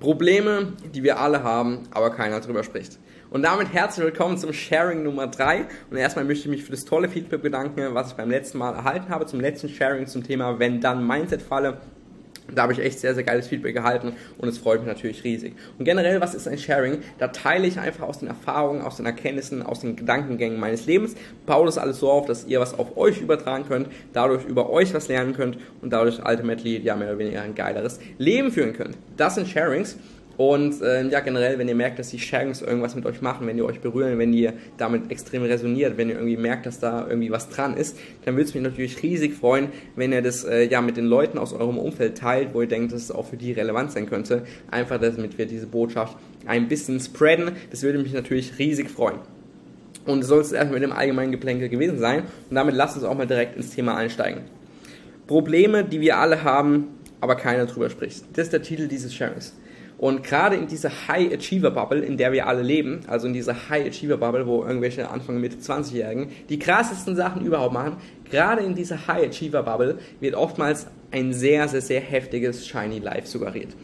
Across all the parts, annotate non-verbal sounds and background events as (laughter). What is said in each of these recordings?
Probleme, die wir alle haben, aber keiner drüber spricht. Und damit herzlich willkommen zum Sharing Nummer 3. Und erstmal möchte ich mich für das tolle Feedback bedanken, was ich beim letzten Mal erhalten habe, zum letzten Sharing zum Thema Wenn dann Mindset Falle. Da habe ich echt sehr, sehr geiles Feedback gehalten und es freut mich natürlich riesig. Und generell, was ist ein Sharing? Da teile ich einfach aus den Erfahrungen, aus den Erkenntnissen, aus den Gedankengängen meines Lebens, baue das alles so auf, dass ihr was auf euch übertragen könnt, dadurch über euch was lernen könnt und dadurch ultimately ja mehr oder weniger ein geileres Leben führen könnt. Das sind Sharings und äh, ja, generell, wenn ihr merkt, dass die Sharings irgendwas mit euch machen, wenn die euch berühren, wenn ihr damit extrem resoniert, wenn ihr irgendwie merkt, dass da irgendwie was dran ist, dann würde es mich natürlich riesig freuen, wenn ihr das äh, ja mit den Leuten aus eurem Umfeld teilt, wo ihr denkt, dass es auch für die relevant sein könnte. Einfach, damit wir diese Botschaft ein bisschen spreaden. Das würde mich natürlich riesig freuen. Und soll es erstmal mit dem allgemeinen Geplänkel gewesen sein. Und damit lasst uns auch mal direkt ins Thema einsteigen. Probleme, die wir alle haben, aber keiner drüber spricht. Das ist der Titel dieses Sharings. Und gerade in dieser High Achiever Bubble, in der wir alle leben, also in dieser High Achiever Bubble, wo irgendwelche Anfang Mitte 20-Jährigen die krassesten Sachen überhaupt machen, gerade in dieser High Achiever Bubble wird oftmals ein sehr, sehr, sehr heftiges Shiny Life suggeriert.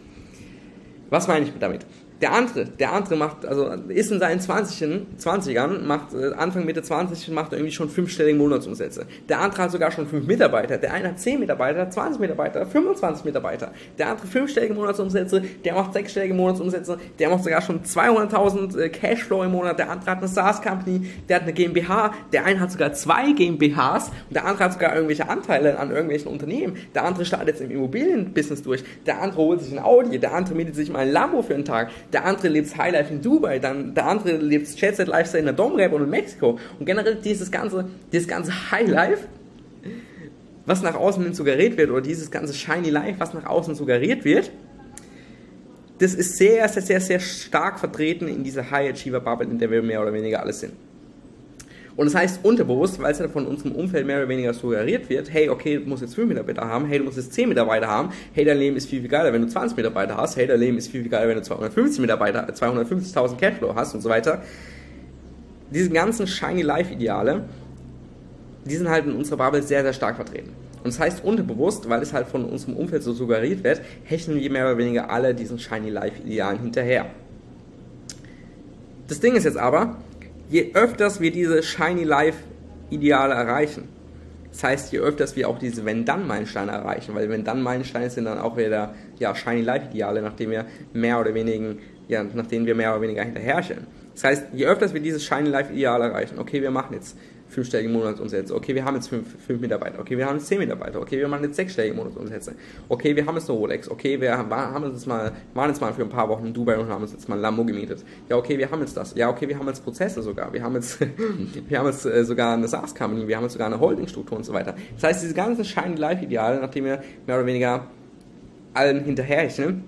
Was meine ich damit? Der andere, der andere macht, also ist in seinen 20ern, 20ern, macht äh, Anfang Mitte 20 macht irgendwie schon fünfstellige Monatsumsätze. Der andere hat sogar schon fünf Mitarbeiter. Der eine hat 10 Mitarbeiter, 20 Mitarbeiter, 25 Mitarbeiter. Der andere fünfstellige Monatsumsätze, der macht sechsstellige Monatsumsätze, der macht sogar schon 200.000 äh, Cashflow im Monat. Der andere hat eine SaaS-Company, der hat eine GmbH, der eine hat sogar zwei GmbHs und der andere hat sogar irgendwelche Anteile an irgendwelchen Unternehmen. Der andere startet jetzt im Immobilienbusiness durch. Der andere holt sich ein Audi, der andere mietet sich mal ein Lambo für einen Tag der andere lebt Highlife in Dubai, dann der andere lebt Jet Set Lifestyle in der Domrep und in Mexiko. Und generell dieses ganze, dieses ganze Highlife, was nach außen hin suggeriert wird, oder dieses ganze Shiny Life, was nach außen suggeriert wird, das ist sehr, sehr, sehr, sehr stark vertreten in dieser High Achiever Bubble, in der wir mehr oder weniger alle sind. Und das heißt unterbewusst, weil es ja von unserem Umfeld mehr oder weniger suggeriert wird, hey, okay, du musst jetzt 5 Mitarbeiter haben, hey, du musst jetzt 10 Mitarbeiter haben, hey, dein Leben ist viel, viel geiler, wenn du 20 Mitarbeiter hast, hey, dein Leben ist viel, viel geiler, wenn du 250 Mitarbeiter, 250.000 Cashflow hast und so weiter. Diese ganzen shiny Life-Ideale, die sind halt in unserer Bubble sehr, sehr stark vertreten. Und das heißt unterbewusst, weil es halt von unserem Umfeld so suggeriert wird, hecheln wir mehr oder weniger alle diesen shiny Life-Idealen hinterher. Das Ding ist jetzt aber, je öfters wir diese Shiny Life Ideale erreichen, das heißt, je öfters wir auch diese Wenn-Dann-Meilensteine erreichen, weil Wenn-Dann-Meilensteine sind dann auch wieder ja, Shiny Life-Ideale, nachdem wir mehr oder weniger, ja, nach denen wir mehr oder weniger hinterherstellen. Das heißt, je öfters wir dieses Shiny Life-Ideal erreichen, okay, wir machen jetzt fünfstellige Monatsumsätze. Okay, wir haben jetzt fünf, fünf Mitarbeiter. Okay, wir haben jetzt zehn Mitarbeiter. Okay, wir machen jetzt sechsstellige Monatsumsätze. Okay, wir haben jetzt eine Rolex. Okay, wir haben jetzt mal, waren jetzt mal für ein paar Wochen in Dubai und haben uns jetzt mal ein Lambo gemietet. Ja, okay, wir haben jetzt das. Ja, okay, wir haben jetzt Prozesse sogar. Wir haben jetzt, (laughs) wir haben jetzt äh, sogar eine SaaS-Company. Wir haben jetzt sogar eine Holdingstruktur und so weiter. Das heißt, diese ganzen shiny Life-Ideale, nachdem wir mehr oder weniger allen hinterherrechnen,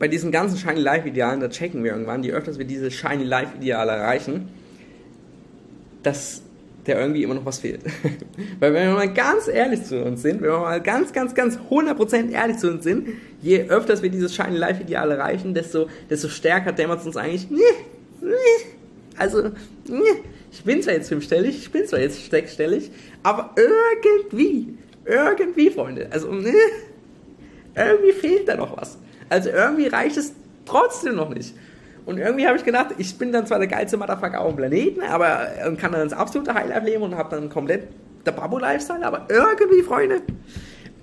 bei diesen ganzen Shiny Life Idealen, da checken wir irgendwann, je öfters wir diese Shiny Life Ideale erreichen, dass der irgendwie immer noch was fehlt. (laughs) Weil wenn wir mal ganz ehrlich zu uns sind, wenn wir mal ganz, ganz, ganz 100% ehrlich zu uns sind, je öfters wir dieses Shiny Life Ideal erreichen, desto, desto stärker dämmert es uns eigentlich, also, ich bin zwar jetzt fünfstellig, ich bin zwar jetzt sechsstellig, aber irgendwie, irgendwie, Freunde, also, irgendwie fehlt da noch was. Also irgendwie reicht es trotzdem noch nicht. Und irgendwie habe ich gedacht, ich bin dann zwar der geilste Motherfucker auf dem Planeten, aber kann dann das absolute Highlife leben und habe dann komplett der Babu-Lifestyle, aber irgendwie, Freunde,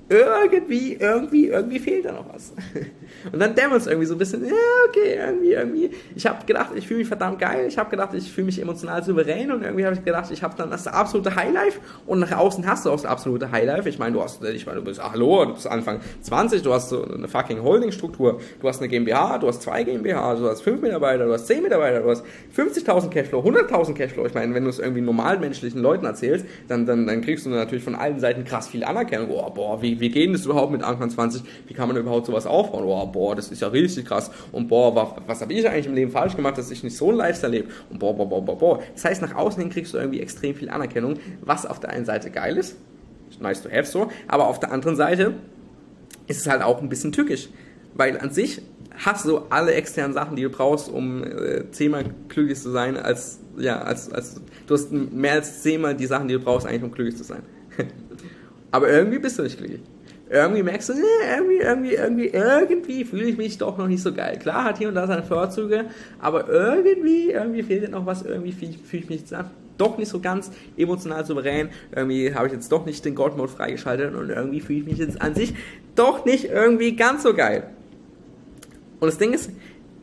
irgendwie, irgendwie, irgendwie fehlt da noch was. (laughs) Und dann dämmert es irgendwie so ein bisschen, ja, okay, irgendwie, irgendwie. Ich habe gedacht, ich fühle mich verdammt geil. Ich habe gedacht, ich fühle mich emotional souverän. Und irgendwie habe ich gedacht, ich habe dann das absolute Highlife. Und nach außen hast du auch das absolute Highlife. Ich meine, du hast, ich meine, du bist, ach, hallo, du bist Anfang 20, du hast so eine fucking Holdingstruktur. Du hast eine GmbH, du hast zwei GmbH, du hast fünf Mitarbeiter, du hast zehn Mitarbeiter, du hast 50.000 Cashflow, 100.000 Cashflow. Ich meine, wenn du es irgendwie normalmenschlichen Leuten erzählst, dann, dann, dann kriegst du natürlich von allen Seiten krass viel Anerkennung. Boah, boah, wie, wie geht das überhaupt mit Anfang 20? Wie kann man überhaupt sowas aufbauen? Boah, boah, das ist ja richtig krass. Und boah, was, was habe ich eigentlich im Leben falsch gemacht, dass ich nicht so ein Lifestyle lebe? Und boah, boah, boah, boah, boah. Das heißt, nach außen hin kriegst du irgendwie extrem viel Anerkennung, was auf der einen Seite geil ist, nice to have so, aber auf der anderen Seite ist es halt auch ein bisschen tückisch. Weil an sich hast du alle externen Sachen, die du brauchst, um äh, zehnmal glücklich zu sein, als, ja, als, als, du hast mehr als zehnmal die Sachen, die du brauchst, eigentlich um glücklich zu sein. (laughs) aber irgendwie bist du nicht glücklich. irgendwie merkst du, nee, irgendwie, irgendwie, irgendwie, irgendwie fühle ich mich doch noch nicht so geil. Klar hat hier und da seine Vorzüge, aber irgendwie, irgendwie fehlt dir noch was, irgendwie fühle fühl ich mich doch nicht so ganz emotional souverän. Irgendwie habe ich jetzt doch nicht den God-Mode freigeschaltet und irgendwie fühle ich mich jetzt an sich doch nicht irgendwie ganz so geil. Und das Ding ist,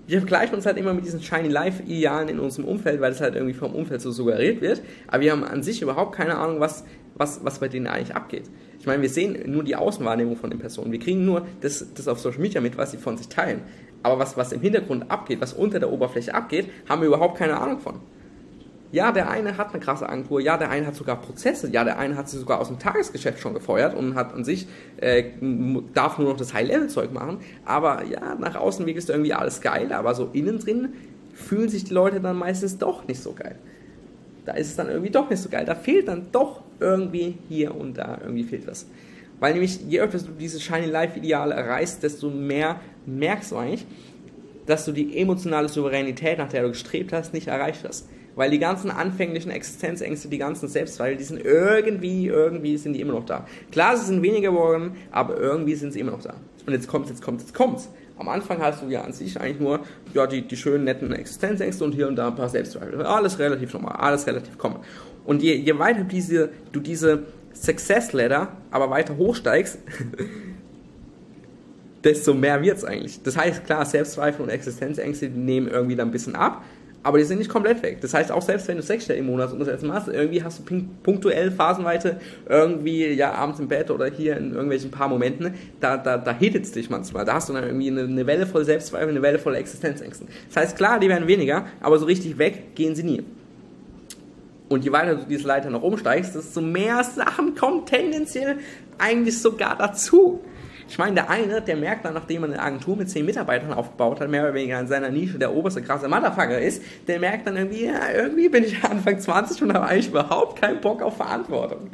wir vergleichen uns halt immer mit diesen Shiny Life-Idealen in unserem Umfeld, weil das halt irgendwie vom Umfeld so suggeriert wird. Aber wir haben an sich überhaupt keine Ahnung, was, was, was bei denen eigentlich abgeht. Ich meine, wir sehen nur die Außenwahrnehmung von den Personen. Wir kriegen nur das, das auf Social Media mit, was sie von sich teilen. Aber was, was im Hintergrund abgeht, was unter der Oberfläche abgeht, haben wir überhaupt keine Ahnung von. Ja, der eine hat eine krasse Agentur, ja, der eine hat sogar Prozesse, ja, der eine hat sie sogar aus dem Tagesgeschäft schon gefeuert und hat an sich, äh, darf nur noch das High-Level-Zeug machen. Aber ja, nach außen wirkt es irgendwie alles geil, aber so innen drin fühlen sich die Leute dann meistens doch nicht so geil. Da ist es dann irgendwie doch nicht so geil. Da fehlt dann doch irgendwie hier und da irgendwie fehlt was. Weil nämlich, je öfter du diese Shiny Life-Ideale erreichst, desto mehr merkst du eigentlich, dass du die emotionale Souveränität, nach der du gestrebt hast, nicht erreicht hast. Weil die ganzen anfänglichen Existenzängste, die ganzen Selbstzweifel, die sind irgendwie, irgendwie sind die immer noch da. Klar, sie sind weniger geworden, aber irgendwie sind sie immer noch da. Und jetzt kommt's, jetzt kommt's, jetzt kommt's. Am Anfang hast du ja an sich eigentlich nur ja, die, die schönen, netten Existenzängste und hier und da ein paar Selbstzweifel. Alles relativ normal, alles relativ common. Und je, je weiter diese, du diese Success Ladder aber weiter hochsteigst, (laughs) desto mehr wird's eigentlich. Das heißt, klar, Selbstzweifel und Existenzängste, nehmen irgendwie dann ein bisschen ab, aber die sind nicht komplett weg. Das heißt, auch selbst wenn du sechsstellig im Monat umsetzen machst, irgendwie hast du punktuell, phasenweise, irgendwie, ja, abends im Bett oder hier in irgendwelchen paar Momenten, da, da, da hittet es dich manchmal. Da hast du dann irgendwie eine, eine Welle voll Selbstzweifel, eine Welle voll Existenzängsten. Das heißt, klar, die werden weniger, aber so richtig weg gehen sie nie. Und je weiter du diese Leiter noch umsteigst, desto mehr Sachen kommen tendenziell eigentlich sogar dazu. Ich meine, der eine, der merkt dann, nachdem er eine Agentur mit zehn Mitarbeitern aufgebaut hat, mehr oder weniger in seiner Nische der oberste krasse Motherfucker ist, der merkt dann irgendwie, ja, irgendwie bin ich Anfang 20 und habe eigentlich überhaupt keinen Bock auf Verantwortung.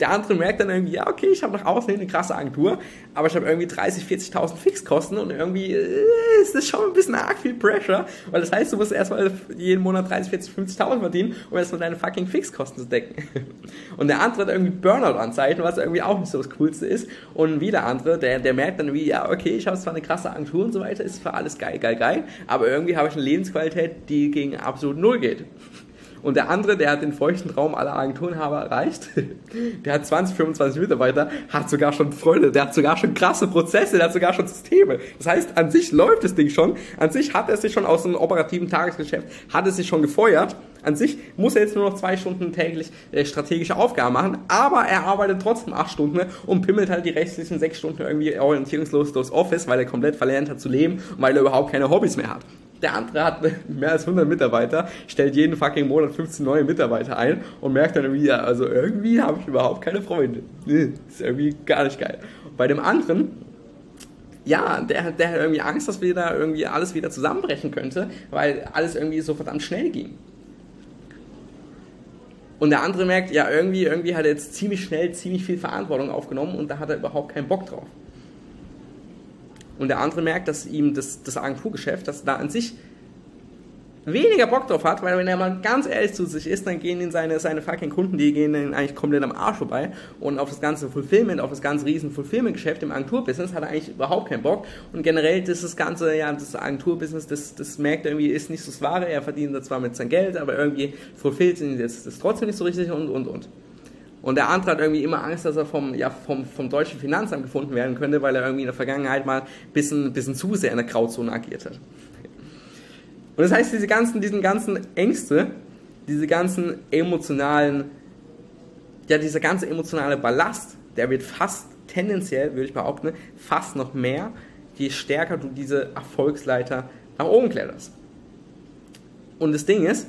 Der andere merkt dann irgendwie, ja, okay, ich habe nach außen hin eine krasse Agentur, aber ich habe irgendwie 30, 40.000 Fixkosten und irgendwie äh, ist das schon ein bisschen arg viel Pressure, weil das heißt, du musst erstmal jeden Monat 30, 40, 50.000 verdienen, um erstmal deine fucking Fixkosten zu decken. (laughs) Und der andere hat irgendwie Burnout-Anzeichen, was irgendwie auch nicht so das Coolste ist. Und wie der andere, der, der merkt dann wie, ja, okay, ich habe zwar eine krasse Agentur und so weiter, ist für alles geil, geil, geil, aber irgendwie habe ich eine Lebensqualität, die gegen absolut null geht. Und der andere, der hat den feuchten Traum aller Agenturenhaber erreicht. (laughs) Der hat 20, 25 Mitarbeiter, hat sogar schon Freunde, der hat sogar schon krasse Prozesse, der hat sogar schon Systeme. Das heißt, an sich läuft das Ding schon. An sich hat er sich schon aus einem operativen Tagesgeschäft, hat er sich schon gefeuert. An sich muss er jetzt nur noch zwei Stunden täglich äh, strategische Aufgaben machen, aber er arbeitet trotzdem acht Stunden und pimmelt halt die restlichen sechs Stunden irgendwie orientierungslos durchs Office, weil er komplett verlernt hat zu leben und weil er überhaupt keine Hobbys mehr hat. Der andere hat (laughs) mehr als 100 Mitarbeiter, stellt jeden fucking Monat 15 neue Mitarbeiter ein und merkt dann irgendwie, ja, also irgendwie habe ich überhaupt keine Freunde. Ist irgendwie gar nicht geil. Bei dem anderen, ja, der, der hat irgendwie Angst, dass wir da irgendwie alles wieder zusammenbrechen könnte, weil alles irgendwie so verdammt schnell ging. Und der andere merkt, ja, irgendwie, irgendwie hat er jetzt ziemlich schnell ziemlich viel Verantwortung aufgenommen und da hat er überhaupt keinen Bock drauf. Und der andere merkt, dass ihm das, das Agenturgeschäft, das da an sich weniger Bock drauf hat, weil wenn er mal ganz ehrlich zu sich ist, dann gehen ihn seine, seine fucking Kunden, die gehen dann eigentlich komplett am Arsch vorbei und auf das ganze Fulfillment, auf das ganze riesen Fulfillment-Geschäft im Agenturbusiness hat er eigentlich überhaupt keinen Bock und generell das, das ganze, ja, das Agenturbusiness, das, das merkt er irgendwie, ist nicht so das Wahre, er verdient da zwar mit sein Geld, aber irgendwie fulfillt ihn das, das trotzdem nicht so richtig und, und, und. Und der andere hat irgendwie immer Angst, dass er vom, ja, vom, vom deutschen Finanzamt gefunden werden könnte, weil er irgendwie in der Vergangenheit mal ein bisschen, bisschen zu sehr in der Grauzone agiert hat. Und das heißt, diese ganzen, diesen ganzen Ängste, diese ganzen emotionalen, ja, dieser ganze emotionale Ballast, der wird fast tendenziell, würde ich behaupten, fast noch mehr, je stärker du diese Erfolgsleiter nach oben kletterst. Und das Ding ist,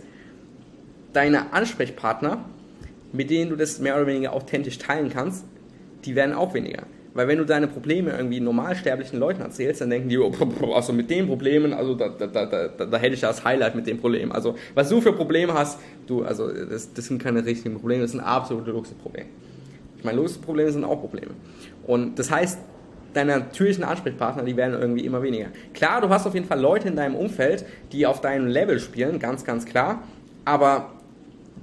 deine Ansprechpartner mit denen du das mehr oder weniger authentisch teilen kannst, die werden auch weniger. Weil wenn du deine Probleme irgendwie normalsterblichen Leuten erzählst, dann denken die, oh, (laughs) also mit den Problemen, also da, da, da, da, da hätte ich das Highlight mit dem Problem. Also was du für Probleme hast, du, also das, das sind keine richtigen Probleme, das sind absolute Luxusprobleme. Ich meine, Luxusprobleme sind auch Probleme. Und das heißt, deine natürlichen Ansprechpartner, die werden irgendwie immer weniger. Klar, du hast auf jeden Fall Leute in deinem Umfeld, die auf deinem Level spielen, ganz, ganz klar. Aber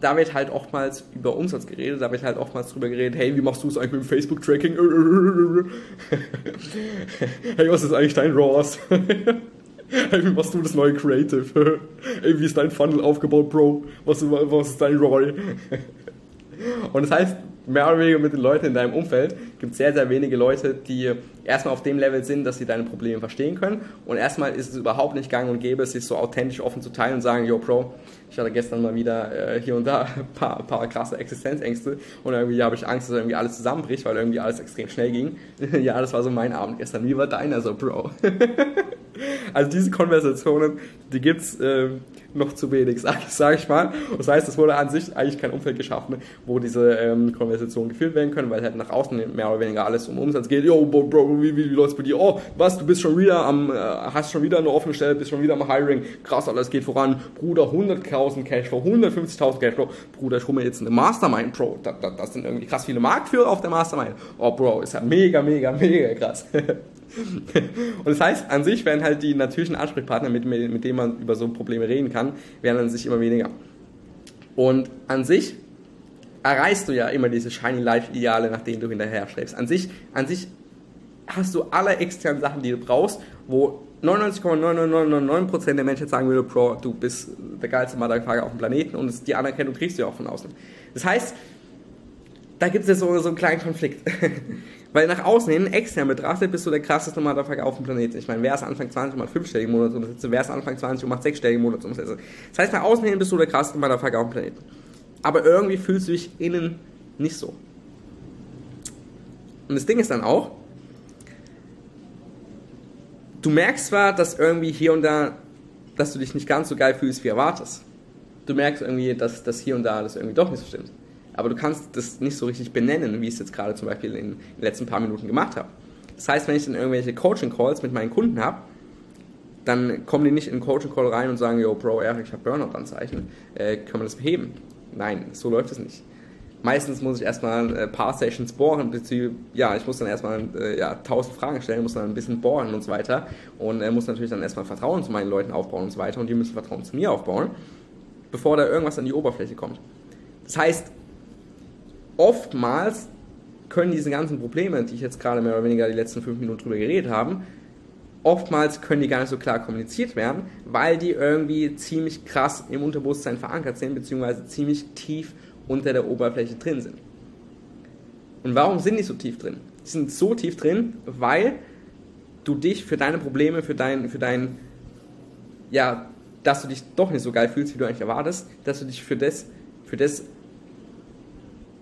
da wird halt oftmals über Umsatz geredet, da wird halt oftmals drüber geredet, hey, wie machst du es eigentlich mit dem Facebook-Tracking? (laughs) hey, was ist eigentlich dein RAWs? (laughs) hey, wie machst du das neue Creative? (laughs) hey, wie ist dein Funnel aufgebaut, Bro? Was, was ist dein RAW? Und das heißt, mehr oder weniger mit den Leuten in deinem Umfeld gibt es sehr, sehr wenige Leute, die erstmal auf dem Level sind, dass sie deine Probleme verstehen können. Und erstmal ist es überhaupt nicht gang und gäbe, sich so authentisch offen zu teilen und sagen, yo, Bro, ich hatte gestern mal wieder äh, hier und da ein paar, paar krasse Existenzängste und irgendwie habe ich Angst, dass irgendwie alles zusammenbricht, weil irgendwie alles extrem schnell ging. (laughs) ja, das war so mein Abend gestern. Wie war deiner so, Bro? (laughs) also diese Konversationen, die gibt's äh, noch zu wenig, sage sag ich mal. Das heißt, es wurde an sich eigentlich kein Umfeld geschaffen, wo diese ähm, Konversationen geführt werden können, weil halt nach außen mehr oder weniger alles um Umsatz geht. Yo, Bro, Bro wie, wie, läuft's bei dir? Oh, was, du bist schon wieder am, äh, hast schon wieder eine offene Stelle, bist schon wieder am Hiring. Krass, alles geht voran. Bruder, 100.000 Cashflow, 150.000 Cashflow. Bruder, ich hole mir jetzt eine Mastermind, Bro. Das, das, das sind irgendwie krass viele Marktführer auf der Mastermind. Oh, Bro, ist ja mega, mega, mega krass. (laughs) und das heißt, an sich werden halt die natürlichen Ansprechpartner, mit, mit denen man über so Probleme reden kann, werden an sich immer weniger. Und an sich erreichst du ja immer diese Shiny Life Ideale, nach denen du hinterher strebst. An sich, an sich hast du alle externen Sachen, die du brauchst, wo 99,9999% der Menschen sagen würde, Bro, du bist der geilste Motherfucker auf dem Planeten und die Anerkennung kriegst du ja auch von außen. Das heißt, da gibt es ja so, so einen kleinen Konflikt. (laughs) Weil nach außen hin, extern betrachtet, bist du der krasseste Motherfucker auf dem Planeten. Ich meine, wer ist Anfang 20 und macht fünfstellige Monatsumsätze? Wer ist Anfang 20 und macht sechsstellige Monatsumsätze? Das heißt, nach außen hin bist du der krasseste Motherfucker auf dem Planeten. Aber irgendwie fühlst du dich innen nicht so. Und das Ding ist dann auch, du merkst zwar, dass irgendwie hier und da, dass du dich nicht ganz so geil fühlst, wie erwartest. Du merkst irgendwie, dass, dass hier und da das irgendwie doch nicht so stimmt aber du kannst das nicht so richtig benennen, wie ich es jetzt gerade zum Beispiel in den letzten paar Minuten gemacht habe. Das heißt, wenn ich dann irgendwelche Coaching-Calls mit meinen Kunden habe, dann kommen die nicht in den Coaching-Call rein und sagen, yo, Bro, Eric, ich habe Burnout-Anzeichen, äh, können wir das beheben? Nein, so läuft es nicht. Meistens muss ich erstmal ein äh, paar Sessions bohren, beziehungsweise, ja, ich muss dann erstmal äh, ja, tausend Fragen stellen, muss dann ein bisschen bohren und so weiter und äh, muss natürlich dann erstmal Vertrauen zu meinen Leuten aufbauen und so weiter und die müssen Vertrauen zu mir aufbauen, bevor da irgendwas an die Oberfläche kommt. Das heißt, oftmals können diese ganzen Probleme, die ich jetzt gerade mehr oder weniger die letzten fünf Minuten drüber geredet habe, oftmals können die gar nicht so klar kommuniziert werden, weil die irgendwie ziemlich krass im Unterbewusstsein verankert sind, beziehungsweise ziemlich tief unter der Oberfläche drin sind. Und warum sind die so tief drin? Die sind so tief drin, weil du dich für deine Probleme, für dein, für dein, ja, dass du dich doch nicht so geil fühlst, wie du eigentlich erwartest, dass du dich für das, für das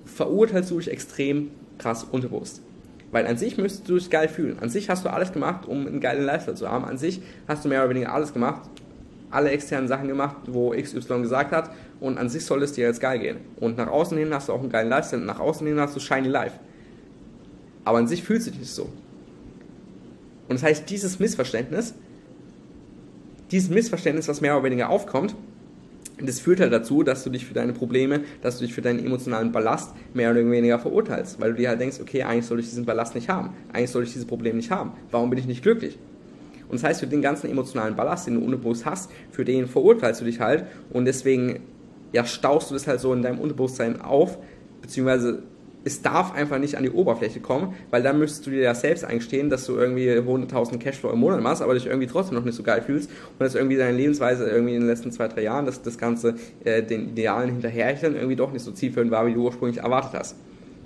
verurteilst du dich extrem krass unterbewusst. Weil an sich müsstest du dich geil fühlen. An sich hast du alles gemacht, um einen geilen Lifestyle zu haben. An sich hast du mehr oder weniger alles gemacht, alle externen Sachen gemacht, wo XY gesagt hat. Und an sich soll es dir jetzt geil gehen. Und nach außen hin hast du auch einen geilen Lifestyle. Und nach außen hin hast du shiny life. Aber an sich fühlst du dich nicht so. Und das heißt, dieses Missverständnis, dieses Missverständnis, was mehr oder weniger aufkommt, das führt halt dazu, dass du dich für deine Probleme, dass du dich für deinen emotionalen Ballast mehr oder weniger verurteilst, weil du dir halt denkst, okay, eigentlich soll ich diesen Ballast nicht haben, eigentlich soll ich dieses Problem nicht haben, warum bin ich nicht glücklich? Und das heißt, für den ganzen emotionalen Ballast, den du unbewusst hast, für den verurteilst du dich halt und deswegen ja, staust du das halt so in deinem Unterbewusstsein auf, beziehungsweise es darf einfach nicht an die Oberfläche kommen, weil dann müsstest du dir ja selbst eingestehen, dass du irgendwie 100.000 Cashflow im Monat machst, aber dich irgendwie trotzdem noch nicht so geil fühlst und dass irgendwie deine Lebensweise irgendwie in den letzten zwei, drei Jahren, dass das Ganze äh, den Idealen hinterherchen irgendwie doch nicht so zielführend war, wie du ursprünglich erwartet hast.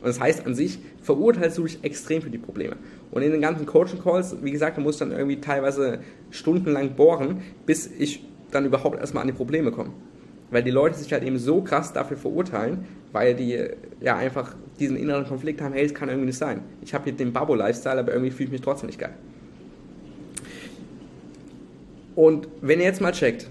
Und das heißt, an sich verurteilst du dich extrem für die Probleme. Und in den ganzen Coaching-Calls, wie gesagt, da musst du dann irgendwie teilweise stundenlang bohren, bis ich dann überhaupt erstmal an die Probleme komme. Weil die Leute sich halt eben so krass dafür verurteilen, weil die ja einfach diesen inneren Konflikt haben, hey, es kann irgendwie nicht sein. Ich habe hier den Babo-Lifestyle, aber irgendwie fühle ich mich trotzdem nicht geil. Und wenn ihr jetzt mal checkt,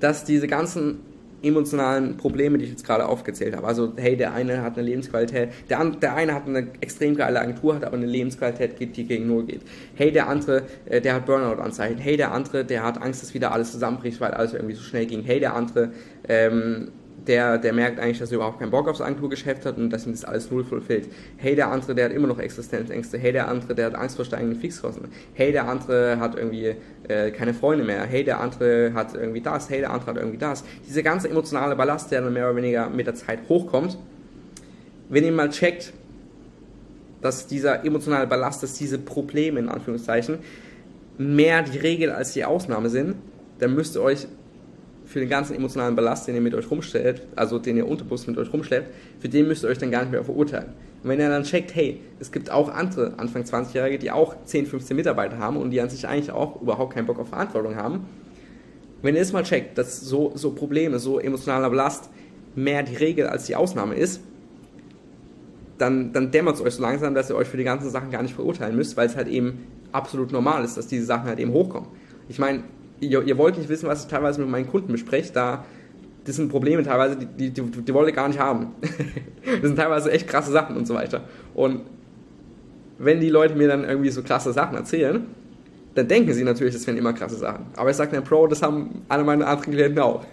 dass diese ganzen emotionalen Probleme, die ich jetzt gerade aufgezählt habe, also hey, der eine hat eine Lebensqualität, der, der eine hat eine extrem geile Agentur, hat aber eine Lebensqualität, die gegen Null geht. Hey, der andere, äh, der hat Burnout-Anzeichen. Hey, der andere, der hat Angst, dass wieder alles zusammenbricht, weil alles irgendwie so schnell ging. Hey, der andere, ähm, der, der merkt eigentlich, dass er überhaupt keinen Bock aufs Agenturgeschäft hat und dass ihm das alles null fulfillt. Hey, der andere, der hat immer noch Existenzängste. Hey, der andere, der hat Angst vor steigenden Fixkosten. Hey, der andere hat irgendwie äh, keine Freunde mehr. Hey, der andere hat irgendwie das. Hey, der andere hat irgendwie das. Diese ganze emotionale Ballast, der dann mehr oder weniger mit der Zeit hochkommt, wenn ihr mal checkt, dass dieser emotionale Ballast, dass diese Probleme in Anführungszeichen mehr die Regel als die Ausnahme sind, dann müsst ihr euch für den ganzen emotionalen Ballast, den ihr mit euch rumstellt, also den ihr unterbewusst mit euch rumschleppt, für den müsst ihr euch dann gar nicht mehr verurteilen. Und wenn ihr dann checkt, hey, es gibt auch andere Anfang 20-Jährige, die auch 10, 15 Mitarbeiter haben und die an sich eigentlich auch überhaupt keinen Bock auf Verantwortung haben, wenn ihr das mal checkt, dass so, so Probleme, so emotionaler Ballast mehr die Regel als die Ausnahme ist, dann, dann dämmert es euch so langsam, dass ihr euch für die ganzen Sachen gar nicht verurteilen müsst, weil es halt eben absolut normal ist, dass diese Sachen halt eben hochkommen. Ich meine, ihr, ihr, wollt nicht wissen, was ich teilweise mit meinen Kunden bespreche, da das sind Probleme teilweise, die, die, die, die wollt ihr gar nicht haben. (laughs) das sind teilweise echt krasse Sachen und so weiter. Und wenn die Leute mir dann irgendwie so krasse Sachen erzählen, dann denken sie natürlich, das wären immer krasse Sachen. Aber ich sage dann, Pro, das haben alle meine anderen Klienten auch.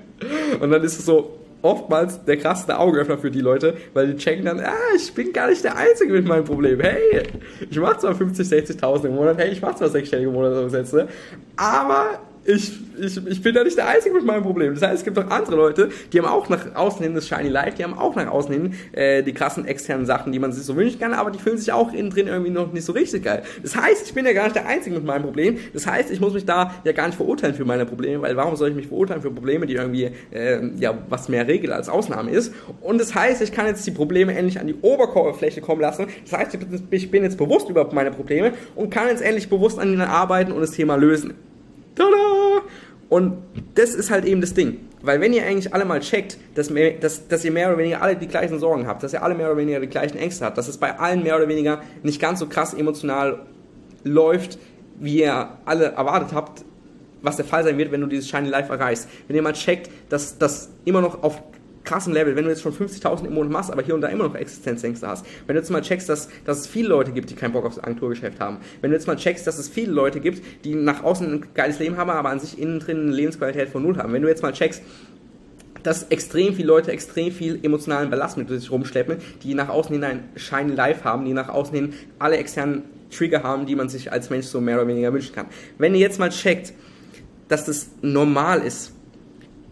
(laughs) und dann ist es so, oftmals der krasseste Augenöffner für die Leute, weil die checken dann, ah, ich bin gar nicht der Einzige mit meinem Problem. Hey, ich mache zwar 50, 60.000 im Monat, hey, ich mache zwar sechsstellige Monatsumsätze, aber ich, ich, ich bin da nicht der Einzige mit meinem Problem. Das heißt, es gibt auch andere Leute, die haben auch nach außen hin das Shiny Life, die haben auch nach außen hin äh, die krassen externen Sachen, die man sich so wünschen kann, aber die fühlen sich auch innen drin irgendwie noch nicht so richtig geil. Das heißt, ich bin ja gar nicht der Einzige mit meinem Problem. Das heißt, ich muss mich da ja gar nicht verurteilen für meine Probleme, weil warum soll ich mich verurteilen für Probleme, die irgendwie äh, ja was mehr Regel als Ausnahme ist? Und das heißt, ich kann jetzt die Probleme endlich an die Oberfläche kommen lassen. Das heißt, ich bin jetzt bewusst über meine Probleme und kann jetzt endlich bewusst an ihnen arbeiten und das Thema lösen. Tada! Und das ist halt eben das Ding. Weil wenn ihr eigentlich alle mal checkt, dass, mehr, dass, dass ihr mehr oder weniger alle die gleichen Sorgen habt, dass ihr alle mehr oder weniger die gleichen Ängste habt, dass es bei allen mehr oder weniger nicht ganz so krass emotional läuft, wie ihr alle erwartet habt, was der Fall sein wird, wenn du dieses Shiny Life erreichst. Wenn ihr mal checkt, dass das immer noch auf krassen Level, wenn du jetzt schon 50.000 im Monat machst, aber hier und da immer noch Existenzängste hast, wenn du jetzt mal checkst, dass, dass es viele Leute gibt, die keinen Bock aufs Agenturgeschäft haben, wenn du jetzt mal checkst, dass es viele Leute gibt, die nach außen ein geiles Leben haben, aber an sich innen drin eine Lebensqualität von null haben, wenn du jetzt mal checkst, dass extrem viele Leute extrem viel emotionalen Ballast mit sich rumschleppen, die nach außen hin ein Shiny Life haben, die nach außen hin alle externen Trigger haben, die man sich als Mensch so mehr oder weniger wünschen kann. Wenn ihr jetzt mal checkt, dass das normal ist,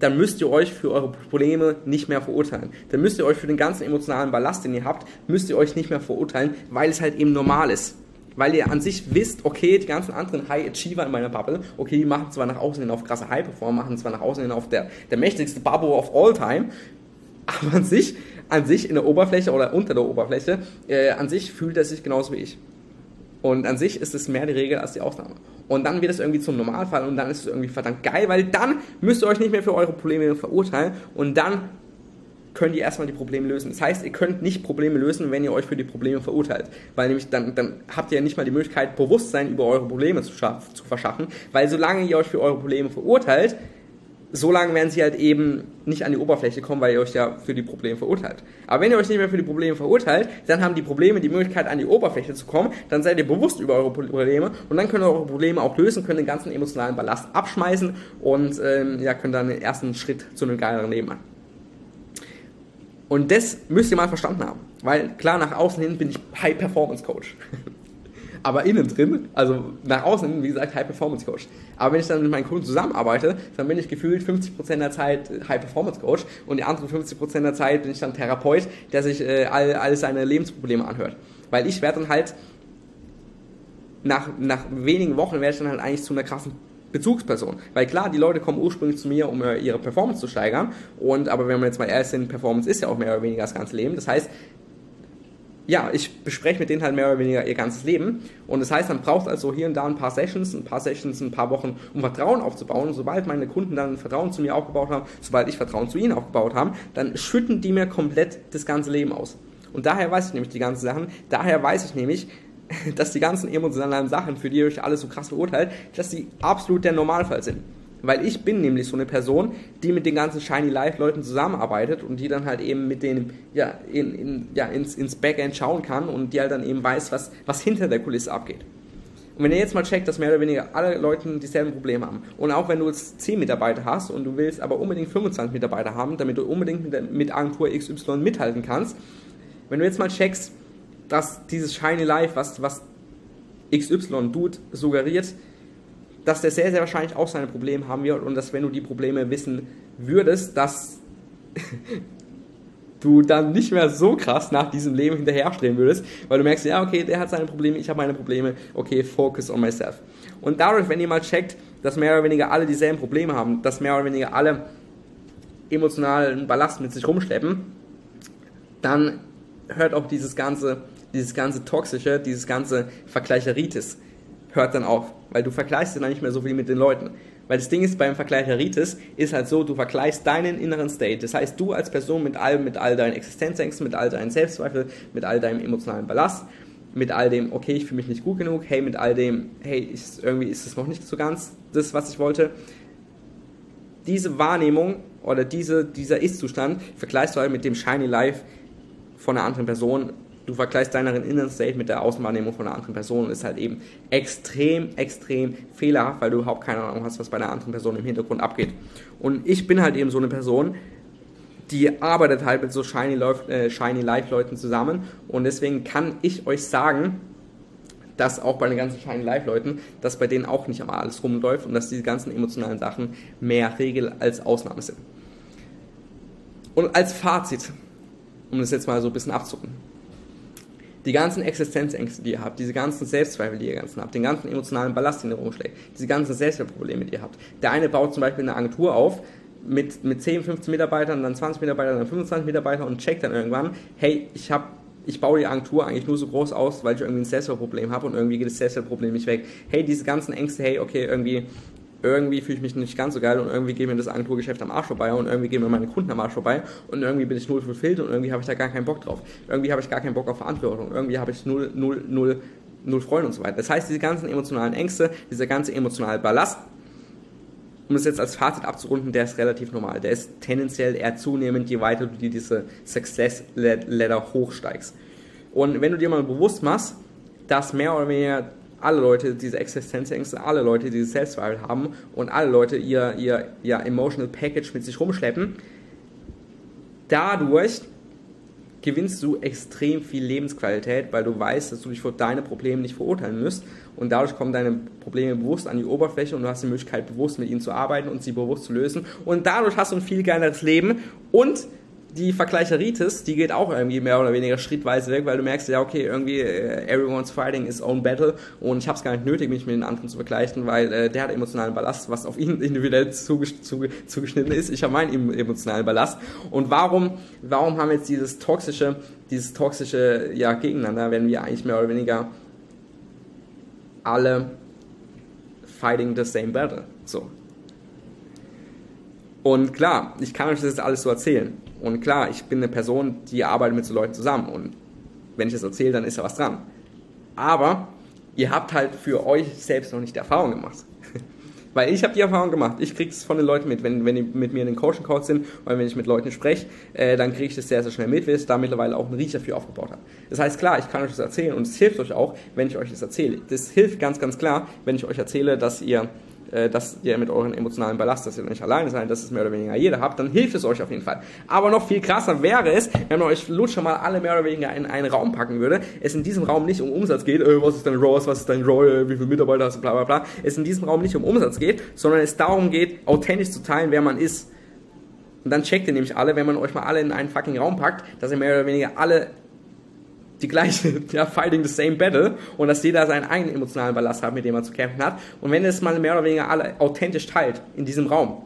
dann müsst ihr euch für eure Probleme nicht mehr verurteilen. Dann müsst ihr euch für den ganzen emotionalen Ballast, den ihr habt, müsst ihr euch nicht mehr verurteilen, weil es halt eben normal ist. Weil ihr an sich wisst, okay, die ganzen anderen High Achiever in meiner Bubble, okay, die machen zwar nach außen hin auf krasse High Performer, machen zwar nach außen hin auf der, der mächtigste Bubble of all time, (laughs) aber an sich, an sich in der Oberfläche oder unter der Oberfläche, äh, an sich fühlt er sich genauso wie ich. Und an sich ist es mehr die Regel als die Ausnahme. Und dann wird es irgendwie zum Normalfall und dann ist es irgendwie verdammt geil, weil dann müsst ihr euch nicht mehr für eure Probleme verurteilen und dann könnt ihr erstmal die Probleme lösen. Das heißt, ihr könnt nicht Probleme lösen, wenn ihr euch für die Probleme verurteilt. Weil nämlich dann, dann habt ihr ja nicht mal die Möglichkeit, Bewusstsein über eure Probleme zu, zu verschaffen. Weil solange ihr euch für eure Probleme verurteilt, so lange werden sie halt eben nicht an die Oberfläche kommen, weil ihr euch ja für die Probleme verurteilt. Aber wenn ihr euch nicht mehr für die Probleme verurteilt, dann haben die Probleme die Möglichkeit, an die Oberfläche zu kommen, dann seid ihr bewusst über eure Probleme und dann könnt ihr eure Probleme auch lösen, könnt den ganzen emotionalen Ballast abschmeißen und ähm, ja, könnt dann den ersten Schritt zu einem geileren Leben machen. Und das müsst ihr mal verstanden haben. Weil klar, nach außen hin bin ich High Performance Coach. (laughs) aber innen drin, also nach außen, wie gesagt, High Performance Coach. Aber wenn ich dann mit meinen Kunden zusammenarbeite, dann bin ich gefühlt 50% der Zeit High Performance Coach und die anderen 50% der Zeit bin ich dann Therapeut, der sich äh, all, all seine Lebensprobleme anhört. Weil ich werde dann halt nach, nach wenigen Wochen werde ich dann halt eigentlich zu einer krassen Bezugsperson. Weil klar, die Leute kommen ursprünglich zu mir, um äh, ihre Performance zu steigern. Und aber wenn wir jetzt mal ehrlich sind, Performance ist ja auch mehr oder weniger das ganze Leben. Das heißt, ja, ich bespreche mit denen halt mehr oder weniger ihr ganzes Leben. Und das heißt, man braucht also hier und da ein paar Sessions, ein paar Sessions, ein paar Wochen, um Vertrauen aufzubauen. Und sobald meine Kunden dann Vertrauen zu mir aufgebaut haben, sobald ich Vertrauen zu ihnen aufgebaut habe, dann schütten die mir komplett das ganze Leben aus. Und daher weiß ich nämlich die ganzen Sachen. Daher weiß ich nämlich, (laughs) dass die ganzen emotionalen Sachen, für die ihr euch alles so krass verurteilt, dass die absolut der Normalfall sind. Weil ich bin nämlich so eine Person, die mit den ganzen Shiny Life Leuten zusammenarbeitet und die dann halt eben mit denen ja, in, in, ja ins, ins Backend schauen kann und die halt dann eben weiß, was, was hinter der Kulisse abgeht. Und wenn ihr jetzt mal checkt, dass mehr oder weniger alle Leute dieselben Probleme haben und auch wenn du jetzt 10 Mitarbeiter hast und du willst aber unbedingt 25 Mitarbeiter haben, damit du unbedingt mit, mit Agentur XY mithalten kannst, wenn du jetzt mal checkst, dass dieses Shiny Life, was, was XY Dude suggeriert, dass der sehr, sehr wahrscheinlich auch seine Probleme haben wird und dass wenn du die Probleme wissen würdest, dass (laughs) du dann nicht mehr so krass nach diesem Leben hinterherstreben würdest, weil du merkst, ja, okay, der hat seine Probleme, ich habe meine Probleme, okay, focus on myself. Und dadurch, wenn ihr mal checkt, dass mehr oder weniger alle dieselben Probleme haben, dass mehr oder weniger alle emotionalen Ballast mit sich rumschleppen, dann hört auch dieses ganze, dieses ganze Toxische, dieses ganze Vergleicheritis hört dann auf, weil du vergleichst dann nicht mehr so viel mit den Leuten. Weil das Ding ist, beim Vergleicheritis ist halt so, du vergleichst deinen inneren State. Das heißt, du als Person mit all, mit all deinen Existenzängsten, mit all deinen Selbstzweifeln, mit all deinem emotionalen Ballast, mit all dem, okay, ich fühle mich nicht gut genug, hey, mit all dem, hey, ist, irgendwie ist es noch nicht so ganz das, was ich wollte. Diese Wahrnehmung oder diese, dieser Ist-Zustand vergleichst du halt mit dem Shiny Life von einer anderen Person du vergleichst deinen inneren State mit der Außenwahrnehmung von einer anderen Person und ist halt eben extrem, extrem fehlerhaft, weil du überhaupt keine Ahnung hast, was bei einer anderen Person im Hintergrund abgeht. Und ich bin halt eben so eine Person, die arbeitet halt mit so Shiny, äh, Shiny Life Leuten zusammen und deswegen kann ich euch sagen, dass auch bei den ganzen Shiny Life Leuten, dass bei denen auch nicht immer alles rumläuft und dass diese ganzen emotionalen Sachen mehr Regel als Ausnahme sind. Und als Fazit, um das jetzt mal so ein bisschen abzurunden, die ganzen Existenzängste, die ihr habt, diese ganzen Selbstzweifel, die ihr ganzen habt, den ganzen emotionalen Ballast, den ihr rumschlägt, diese ganzen Selbstwertprobleme, die ihr habt. Der eine baut zum Beispiel eine Agentur auf mit, mit 10, 15 Mitarbeitern, dann 20 Mitarbeitern, dann 25 Mitarbeitern und checkt dann irgendwann, hey, ich habe ich baue die Agentur eigentlich nur so groß aus, weil ich irgendwie ein Selbstwertproblem habe und irgendwie geht das Selbstwertproblem nicht weg. Hey, diese ganzen Ängste, hey, okay, irgendwie irgendwie fühle ich mich nicht ganz so geil und irgendwie geht mir das Agenturgeschäft am Arsch vorbei und irgendwie gehen mir meine Kunden am Arsch vorbei und irgendwie bin ich null fulfilled und irgendwie habe ich da gar keinen Bock drauf. Irgendwie habe ich gar keinen Bock auf Verantwortung. Irgendwie habe ich null, null, null, null Freude und so weiter. Das heißt, diese ganzen emotionalen Ängste, dieser ganze emotionale Ballast, um es jetzt als Fazit abzurunden, der ist relativ normal. Der ist tendenziell eher zunehmend, je weiter du dir diese Success Ladder hochsteigst. Und wenn du dir mal bewusst machst, dass mehr oder weniger alle Leute diese Existenzängste, alle Leute diese Selbstzweifel haben und alle Leute ihr, ihr, ihr Emotional Package mit sich rumschleppen, dadurch gewinnst du extrem viel Lebensqualität, weil du weißt, dass du dich vor deine Probleme nicht verurteilen musst und dadurch kommen deine Probleme bewusst an die Oberfläche und du hast die Möglichkeit, bewusst mit ihnen zu arbeiten und sie bewusst zu lösen und dadurch hast du ein viel geileres Leben und die Vergleicheritis, die geht auch irgendwie mehr oder weniger schrittweise weg, weil du merkst, ja, okay, irgendwie äh, everyone's fighting his own battle und ich habe es gar nicht nötig, mich mit den anderen zu vergleichen, weil äh, der hat emotionalen Ballast, was auf ihn individuell zuges zuge zugeschnitten ist. Ich habe meinen emotionalen Ballast. Und warum, warum haben wir jetzt dieses toxische, dieses toxische ja, Gegeneinander, wenn wir eigentlich mehr oder weniger alle fighting the same battle? So. Und klar, ich kann euch das jetzt alles so erzählen. Und klar, ich bin eine Person, die arbeitet mit so Leuten zusammen. Und wenn ich das erzähle, dann ist da was dran. Aber ihr habt halt für euch selbst noch nicht die Erfahrung gemacht. (laughs) Weil ich habe die Erfahrung gemacht. Ich kriege es von den Leuten mit. Wenn, wenn die mit mir in den Coaching Calls sind oder wenn ich mit Leuten spreche, äh, dann kriege ich das sehr, sehr schnell mit, weil ich da mittlerweile auch einen Riecher für aufgebaut habe. Das heißt, klar, ich kann euch das erzählen und es hilft euch auch, wenn ich euch das erzähle. Das hilft ganz, ganz kklar, wenn ich euch erzähle, dass ihr dass ihr mit euren emotionalen Ballast, dass ihr nicht alleine seid, dass es mehr oder weniger jeder habt, dann hilft es euch auf jeden Fall. Aber noch viel krasser wäre es, wenn man euch Lutscher mal alle mehr oder weniger in einen Raum packen würde, es in diesem Raum nicht um Umsatz geht, äh, was ist dein ROAS, was ist dein ROI, wie viele Mitarbeiter hast du, bla bla bla, es in diesem Raum nicht um Umsatz geht, sondern es darum geht, authentisch zu teilen, wer man ist. Und dann checkt ihr nämlich alle, wenn man euch mal alle in einen fucking Raum packt, dass ihr mehr oder weniger alle die gleiche, (laughs) ja, fighting the same battle und dass jeder seinen eigenen emotionalen Ballast hat, mit dem er zu kämpfen hat. Und wenn es mal mehr oder weniger alle authentisch teilt in diesem Raum,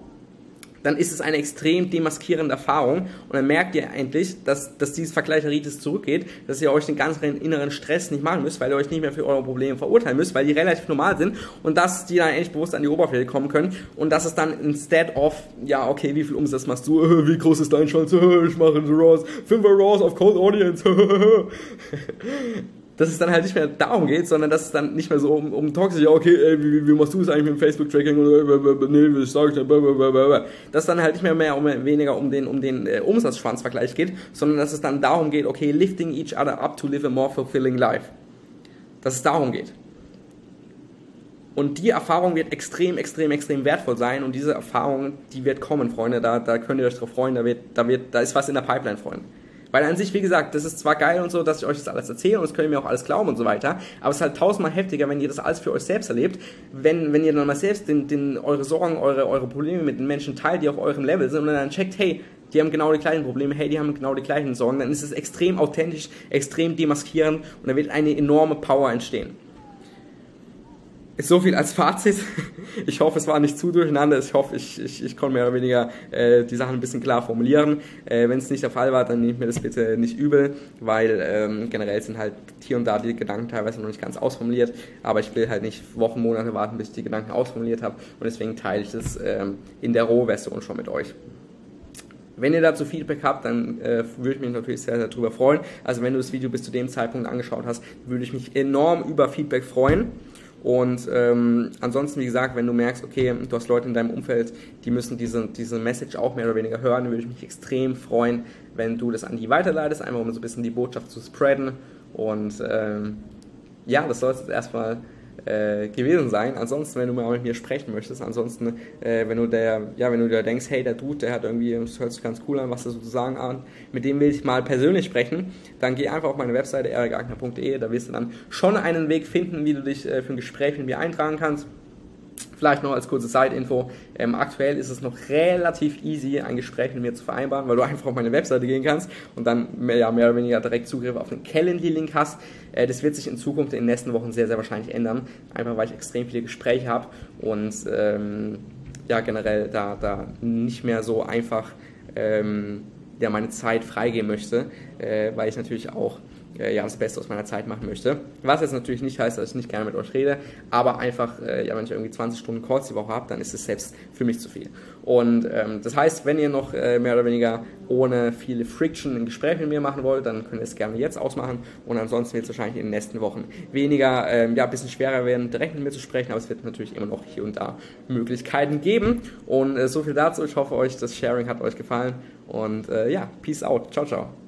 dann ist es eine extrem demaskierende Erfahrung. Und dann merkt ihr endlich, dass, dass dieses Vergleicheritis zurückgeht, dass ihr euch den ganzen inneren Stress nicht machen müsst, weil ihr euch nicht mehr für eure Probleme verurteilen müsst, weil die relativ normal sind und dass die dann endlich bewusst an die Oberfläche kommen können und dass es dann instead of, ja, okay, wie viel Umsatz machst du, (laughs) wie groß ist dein Schwanz, (laughs) ich mache Raws, 5 Raws auf Cold Audience, (laughs) dass es dann halt nicht mehr darum geht, sondern dass es dann nicht mehr so um, um toxisch, ja, okay, ey, wie, wie machst du es eigentlich mit dem Facebook-Tracking oder nee, wie sag ich denn, dass es dann halt nicht mehr, mehr um, weniger um den, um den äh, Umsatzschwanzvergleich geht, sondern dass es dann darum geht, okay, lifting each other up to live a more fulfilling life. Dass es darum geht. Und die Erfahrung wird extrem, extrem, extrem wertvoll sein. Und diese Erfahrung, die wird kommen, Freunde. Da, da könnt ihr euch drauf freuen. Da, wird, da, wird, da ist was in der Pipeline, Freunde. Weil an sich, wie gesagt, das ist zwar geil und so, dass ich euch das alles erzähle und das könnt ihr mir auch alles glauben und so weiter, aber es ist halt tausendmal heftiger, wenn ihr das alles für euch selbst erlebt, wenn, wenn ihr dann mal selbst den, den, eure Sorgen, eure, eure Probleme mit den Menschen teilt, die auf eurem Level sind und dann checkt, hey, die haben genau die gleichen Probleme, hey, die haben genau die gleichen Sorgen, dann ist es extrem authentisch, extrem demaskierend und da wird eine enorme Power entstehen. So viel als Fazit. Ich hoffe, es war nicht zu durcheinander. Ich hoffe, ich, ich, ich konnte mehr oder weniger äh, die Sachen ein bisschen klar formulieren. Äh, Wenn es nicht der Fall war, dann nehmt mir das bitte nicht übel, weil ähm, generell sind halt hier und da die Gedanken teilweise noch nicht ganz ausformuliert. Aber ich will halt nicht Wochen, Monate warten, bis ich die Gedanken ausformuliert habe. Und deswegen teile ich das ähm, in der Rohversion schon mit euch. Wenn ihr dazu Feedback habt, dann äh, würde ich mich natürlich sehr, sehr darüber freuen. Also wenn du das Video bis zu dem Zeitpunkt angeschaut hast, würde ich mich enorm über Feedback freuen. Und ähm, ansonsten, wie gesagt, wenn du merkst, okay, du hast Leute in deinem Umfeld, die müssen diese, diese Message auch mehr oder weniger hören, würde ich mich extrem freuen, wenn du das an die weiterleitest, einfach um so ein bisschen die Botschaft zu spreaden. Und ähm, ja, das soll es jetzt erstmal äh, gewesen sein. Ansonsten, wenn du mal mit mir sprechen möchtest, ansonsten, äh, wenn du der, ja, wenn du dir denkst, hey, der Dude, der hat irgendwie, das hört sich ganz cool an, was er sozusagen an, mit dem will ich mal persönlich sprechen, dann geh einfach auf meine Webseite erikagner.de, da wirst du dann schon einen Weg finden, wie du dich äh, für ein Gespräch mit mir eintragen kannst. Vielleicht noch als kurze Side-Info. Ähm, aktuell ist es noch relativ easy, ein Gespräch mit mir zu vereinbaren, weil du (laughs) einfach auf meine Webseite gehen kannst und dann mehr, ja, mehr oder weniger direkt Zugriff auf den Calendly-Link hast. Äh, das wird sich in Zukunft in den nächsten Wochen sehr, sehr wahrscheinlich ändern, einfach weil ich extrem viele Gespräche habe und ähm, ja, generell da, da nicht mehr so einfach ähm, ja, meine Zeit freigeben möchte, äh, weil ich natürlich auch äh, ja, das Beste aus meiner Zeit machen möchte. Was jetzt natürlich nicht heißt, dass ich nicht gerne mit euch rede, aber einfach, äh, ja, wenn ich irgendwie 20 Stunden Calls die Woche habe, dann ist es selbst für mich zu viel. Und ähm, das heißt, wenn ihr noch äh, mehr oder weniger ohne viele Friction ein Gespräch mit mir machen wollt, dann könnt ihr es gerne jetzt ausmachen und ansonsten wird es wahrscheinlich in den nächsten Wochen weniger, ähm, ja, ein bisschen schwerer werden, direkt mit mir zu sprechen, aber es wird natürlich immer noch hier und da Möglichkeiten geben. Und äh, so viel dazu. Ich hoffe euch, das Sharing hat euch gefallen und äh, ja, peace out. Ciao, ciao.